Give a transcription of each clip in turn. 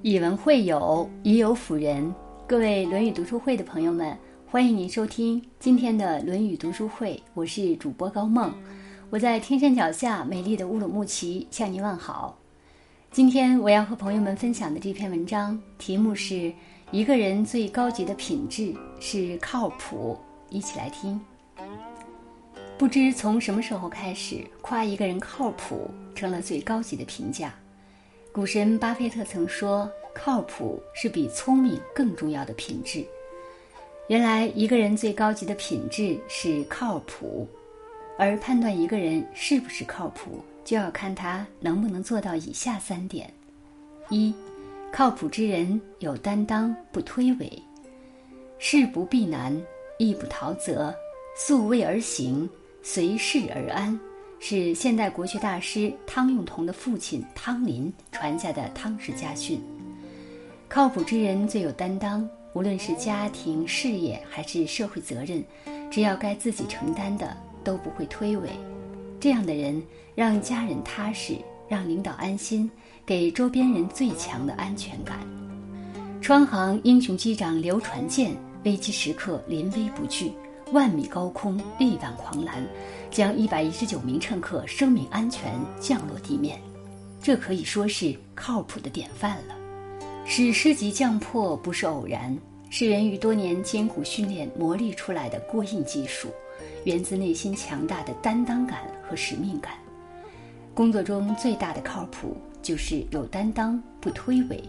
以文会友，以友辅仁。各位《论语》读书会的朋友们，欢迎您收听今天的《论语》读书会。我是主播高梦，我在天山脚下美丽的乌鲁木齐向您问好。今天我要和朋友们分享的这篇文章题目是“一个人最高级的品质是靠谱”。一起来听。不知从什么时候开始，夸一个人靠谱成了最高级的评价。股神巴菲特曾说：“靠谱是比聪明更重要的品质。”原来，一个人最高级的品质是靠谱，而判断一个人是不是靠谱，就要看他能不能做到以下三点：一、靠谱之人有担当，不推诿，事不避难，义不逃责，素位而行，随事而安。是现代国学大师汤用彤的父亲汤林传下的汤氏家训。靠谱之人最有担当，无论是家庭、事业还是社会责任，只要该自己承担的，都不会推诿。这样的人让家人踏实，让领导安心，给周边人最强的安全感。川航英雄机长刘传健，危机时刻临危不惧。万米高空力挽狂澜，将一百一十九名乘客生命安全降落地面，这可以说是靠谱的典范了。史诗级降魄不是偶然，是源于多年艰苦训练磨砺出来的过硬技术，源自内心强大的担当感和使命感。工作中最大的靠谱就是有担当，不推诿，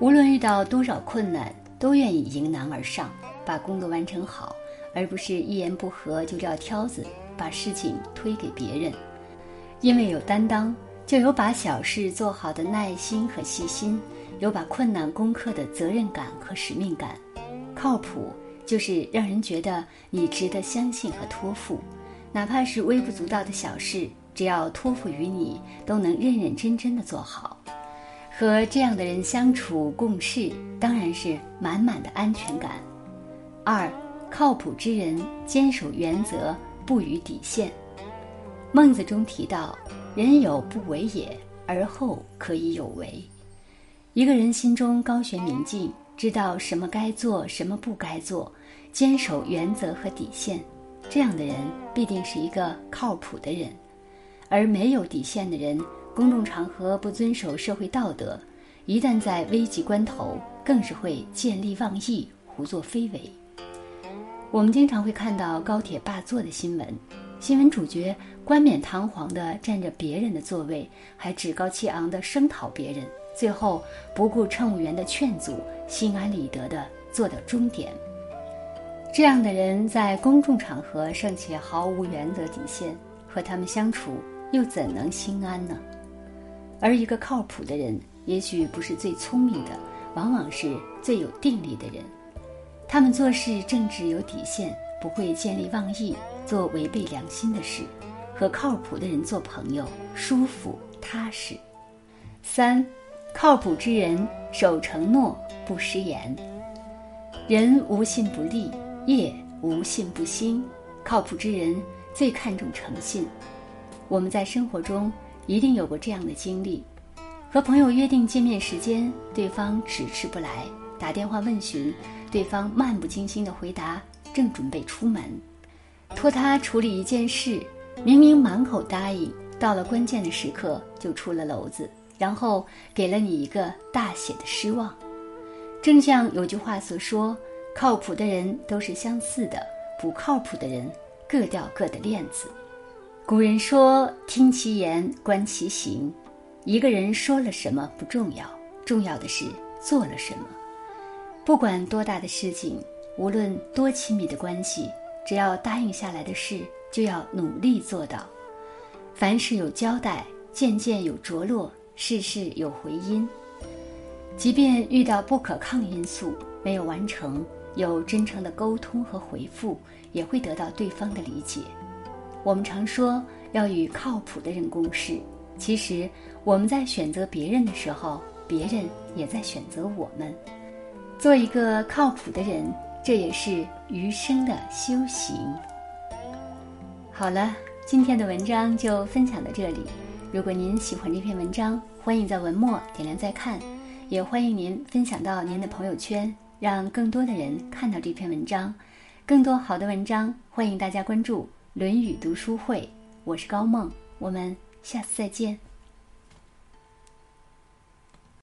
无论遇到多少困难，都愿意迎难而上，把工作完成好。而不是一言不合就撂挑子，把事情推给别人。因为有担当，就有把小事做好的耐心和细心，有把困难攻克的责任感和使命感。靠谱就是让人觉得你值得相信和托付，哪怕是微不足道的小事，只要托付于你，都能认认真真的做好。和这样的人相处共事，当然是满满的安全感。二。靠谱之人坚守原则，不逾底线。孟子中提到：“人有不为也，而后可以有为。”一个人心中高悬明镜，知道什么该做，什么不该做，坚守原则和底线，这样的人必定是一个靠谱的人。而没有底线的人，公众场合不遵守社会道德，一旦在危急关头，更是会见利忘义，胡作非为。我们经常会看到高铁霸座的新闻，新闻主角冠冕堂皇地占着别人的座位，还趾高气昂地声讨别人，最后不顾乘务员的劝阻，心安理得地坐到终点。这样的人在公众场合尚且毫无原则底线，和他们相处又怎能心安呢？而一个靠谱的人，也许不是最聪明的，往往是最有定力的人。他们做事正直有底线，不会见利忘义，做违背良心的事。和靠谱的人做朋友，舒服踏实。三，靠谱之人守承诺不失言。人无信不立，业无信不兴。靠谱之人最看重诚信。我们在生活中一定有过这样的经历：和朋友约定见面时间，对方迟迟不来，打电话问询。对方漫不经心的回答：“正准备出门，托他处理一件事，明明满口答应，到了关键的时刻就出了篓子，然后给了你一个大写的失望。”正像有句话所说：“靠谱的人都是相似的，不靠谱的人各掉各的链子。”古人说：“听其言，观其行。”一个人说了什么不重要，重要的是做了什么。不管多大的事情，无论多亲密的关系，只要答应下来的事，就要努力做到。凡事有交代，件件有着落，事事有回音。即便遇到不可抗因素没有完成，有真诚的沟通和回复，也会得到对方的理解。我们常说要与靠谱的人共事，其实我们在选择别人的时候，别人也在选择我们。做一个靠谱的人，这也是余生的修行。好了，今天的文章就分享到这里。如果您喜欢这篇文章，欢迎在文末点亮再看，也欢迎您分享到您的朋友圈，让更多的人看到这篇文章。更多好的文章，欢迎大家关注《论语读书会》。我是高梦，我们下次再见。